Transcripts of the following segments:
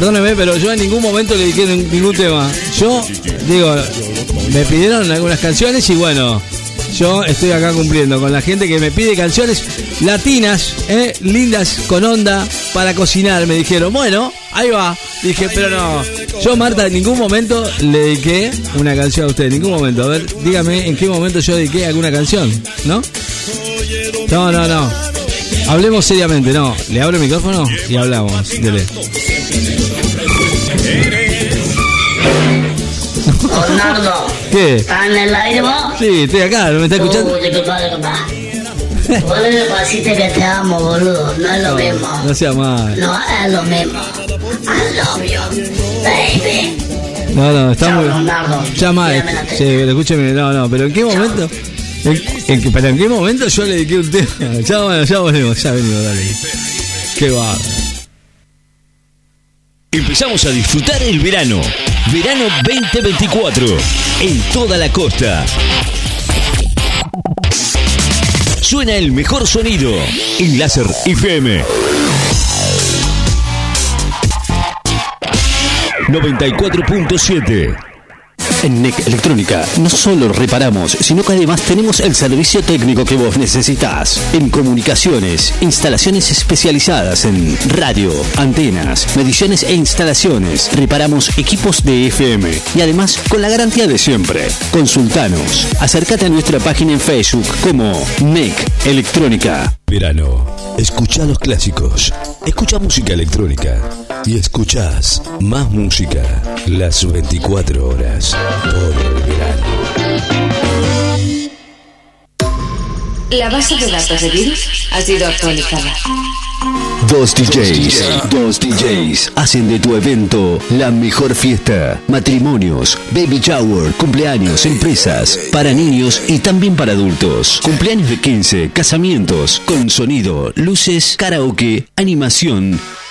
perdóneme, pero yo en ningún momento le nin- ningún tema. Yo, digo, me pidieron algunas canciones y bueno, yo estoy acá cumpliendo con la gente que me pide canciones latinas, ¿eh? lindas, con onda, para cocinar. Me dijeron, bueno, ahí va. Dije, pero no, yo Marta en ningún momento le dediqué una canción a usted, en ningún momento. A ver, dígame en qué momento yo dediqué alguna canción, ¿no? No, no, no. Hablemos seriamente, no. Le abro el micrófono y hablamos. Dele. Leonardo, ¿Qué? ¿estás en el aire vos? Sí, estoy acá, ¿no me está escuchando? Uh, disculpa, disculpa. Vos le pasiste que te amo, boludo. No es lo mismo. No sea mal. No es lo mismo. I love you, baby. No, no, está Chao, muy. Leonardo. Tírame la sí, escúcheme, no, no, pero ¿en qué momento? ¿En, en pero en qué momento yo le dediqué un tema? Ya, bueno, ya volvemos, ya venimos, dale. Qué bárbaro. Empezamos a disfrutar el verano. Verano 2024 en toda la costa. Suena el mejor sonido en Láser FM. 94.7 En NEC Electrónica no solo reparamos, sino que además tenemos el servicio técnico que vos necesitas. En comunicaciones, instalaciones especializadas en radio, antenas, mediciones e instalaciones. Reparamos equipos de FM y además con la garantía de siempre. Consultanos. Acércate a nuestra página en Facebook como NEC Electrónica. Verano. Escucha los clásicos. Escucha música electrónica. Y escuchás más música las 24 horas. Todo el verano. La base de datos de virus ha sido actualizada. Dos DJs, dos DJs hacen de tu evento la mejor fiesta. Matrimonios, baby shower, cumpleaños, empresas, para niños y también para adultos. Cumpleaños de 15, casamientos, con sonido, luces, karaoke, animación.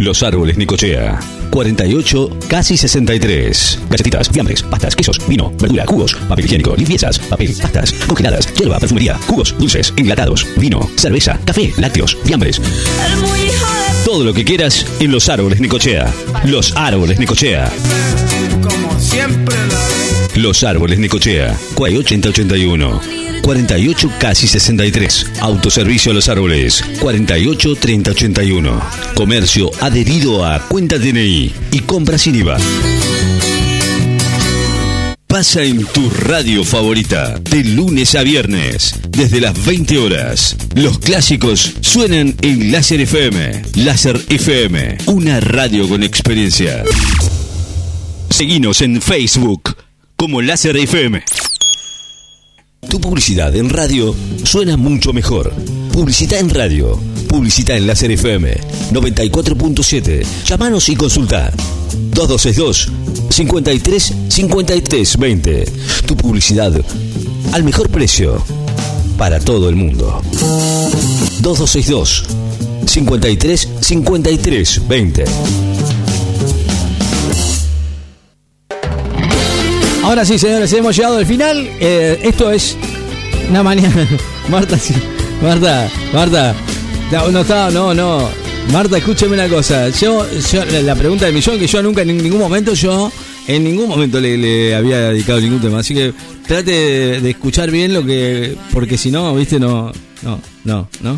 Los árboles Nicochea. 48, casi 63. Galletitas, fiambres, pastas, quesos, vino, verdura, jugos, papel higiénico, limpiezas, papel, pastas, congeladas, hierba, perfumería, jugos, dulces, enlatados, vino, cerveza, café, lácteos, fiambres. Todo lo que quieras en los árboles Nicochea. Los árboles Nicochea. Los árboles Nicochea. 4881. 48 casi 63. Autoservicio a los árboles. 48 3081. Comercio adherido a cuenta DNI y compra sin IVA. Pasa en tu radio favorita, de lunes a viernes, desde las 20 horas. Los clásicos suenan en Láser FM. Láser FM, una radio con experiencia. Seguinos en Facebook como Láser FM. Tu publicidad en radio suena mucho mejor. Publicidad en radio. Publicidad en Láser FM 94.7. Llámanos y consulta. 2262 53 53 20. Tu publicidad al mejor precio para todo el mundo. 2262 53 53 20. Ahora sí, señores, hemos llegado al final. Eh, esto es una mañana. Marta, sí. Marta, Marta. No, no está, no, no. Marta, escúcheme una cosa. Yo, yo la, pregunta de millón que yo nunca en ningún momento yo en ningún momento le, le había dedicado ningún tema. Así que trate de, de escuchar bien lo que, porque si no, viste, no, no, no, no.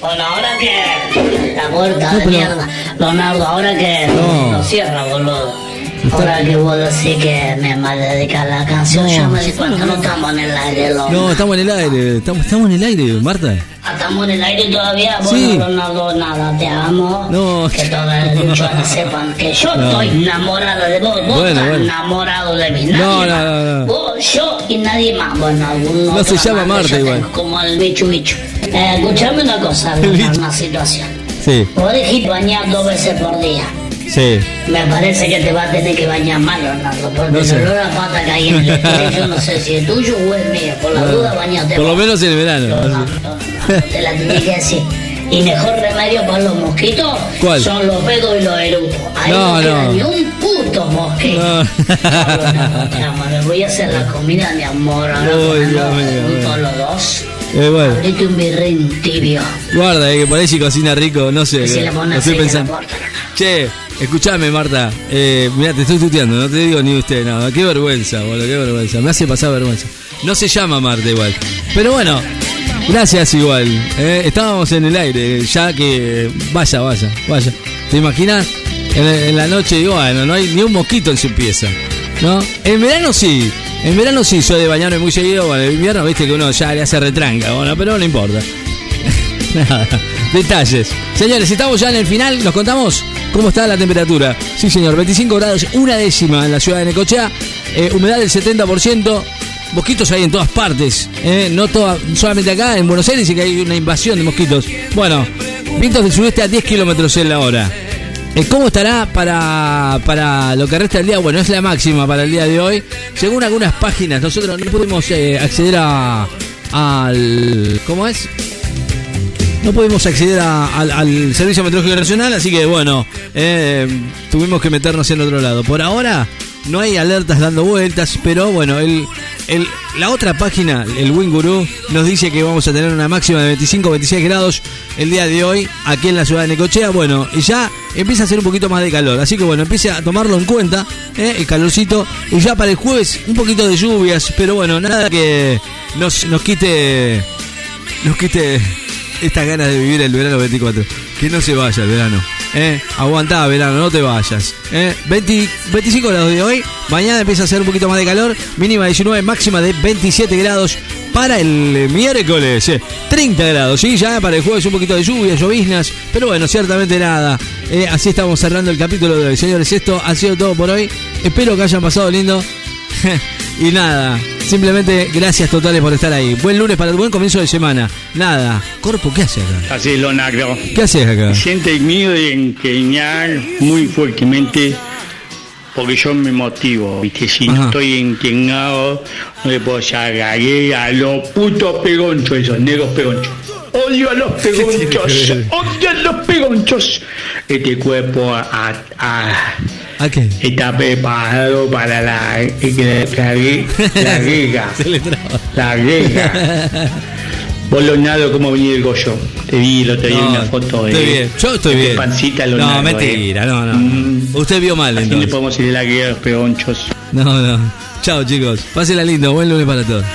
Bueno, ahora que la puerta No, de pero- mierda, Leonardo, ahora que No. lo cierra, boludo. Ahora que vos decís que me mal dedicar la canción, No. ya me di cuenta, no estamos en el aire, loco. No, estamos en el aire, estamos, estamos en el aire, Marta. Ah, Estamos en el aire todavía, Sí. bueno, Leonardo, nada, te amo. No. Que todas las luchonas sepan que yo No. estoy enamorada de vos, vos Bueno, estás bueno. enamorado de mí, nadie No, no, más. no, no. Vos, yo y nadie más. Bueno, algún No se llama Marta igual. Como el bicho bicho. Eh, escuchame una cosa, una situación. Sí, Vos dijiste bañar dos veces por día. Sí. Me parece que te va a tener que bañar más, Leonardo, porque No el sé. olor a pata que hay en el colegio no sé si es tuyo o es mío. Por la duda, bañate Por lo menos en el verano. No, no, no, no, te la tenés que decir. Y mejor remedio para los mosquitos ¿Cuál? son los pedos y los eructos. Ahí No, no, queda no. ni un puto mosquito. No. No, mi amor, le voy a hacer la comida, mi amor. Ahora juntos los dos. Eh, bueno, Abrite un birrín tibio. guarda, eh, que por ahí si cocina rico, no sé. Y si le lo pones estoy la pensando. no, no. Che, escuchame, Marta. Eh, mira, te estoy tuteando, no te digo ni usted nada. Qué vergüenza, boludo, qué vergüenza. Me hace pasar vergüenza. No se llama Marta igual. Pero bueno, gracias igual. eh. estábamos en el aire, ya que. Vaya, vaya, vaya. ¿Te imaginas? En, en la noche, digo, bueno, no hay ni un mosquito en su pieza. ¿No? En verano sí. En verano sí, soy de bañarme muy seguido. Bueno, en invierno, viste que uno ya le hace retranca. Bueno, pero no importa. Nada, detalles. Señores, estamos ya en el final. ¿Nos contamos cómo está la temperatura? Sí, señor, 25 grados, una décima en la ciudad de Necochea, eh, humedad del 70%. Mosquitos hay en todas partes, eh, no toda- solamente acá en Buenos Aires, dice que hay una invasión de mosquitos. Bueno, vientos del sudeste a 10 kilómetros en la hora. Eh, ¿Cómo estará para, para lo que resta del día? Bueno, es la máxima para el día de hoy. Según algunas páginas, nosotros no pudimos acceder a, al... ¿Cómo es? No pudimos acceder al, Servicio Meteorológico Nacional, así que bueno, eh, tuvimos que meternos en otro lado. Por ahora no hay alertas dando vueltas, pero bueno, el, el- la otra página, el Wing Guru, nos dice que vamos a tener una máxima de 25-26 grados el día de hoy aquí en la ciudad de Necochea. Bueno, y ya empieza a hacer un poquito más de calor, así que bueno, empiece a tomarlo en cuenta, eh, el calorcito. Y ya para el jueves un poquito de lluvias, pero bueno, nada que nos, nos quite nos quite estas ganas de vivir el verano 24. Que no se vaya el verano. ¿eh? Verano, no te vayas. ¿eh? 20 25 grados de hoy. Mañana empieza a hacer un poquito más de calor. Mínima 19, máxima de 27 grados. Para el miércoles, eh, 30 grados. Sí, ya para el jueves un poquito de lluvia, lloviznas. Pero bueno, ciertamente nada. Eh, así estamos cerrando el capítulo de hoy. Señores, esto ha sido todo por hoy. Espero que hayan pasado lindo. y nada, simplemente gracias totales por estar ahí. Buen lunes para el buen comienzo de semana. Nada, Corpo, ¿qué haces acá? Así lo negro. ¿Qué haces acá? Siento el miedo de empeñar muy fuertemente porque yo me motivo, ¿viste? Si Ajá. no estoy inclinado, no le puedo agarré a los putos pegonchos, esos negros pegonchos. Odio a los pegonchos, odio a los pegonchos. Este cuerpo a, a- ¿A qué? está preparado para la, la, la, la guerra. Le. La guerra. Vos, Leonardo, ¿cómo venía el Goyo? Te vi, lo te vi No, una foto de. estoy bien, yo estoy de bien. pancita, no, Leonardo. mentira, eh. no, no. Mm. Usted vio mal Así le entonces. podemos ir de la guerra a los peonchos. No, no. Chao chicos, pásenla lindo, buen lunes para todos. a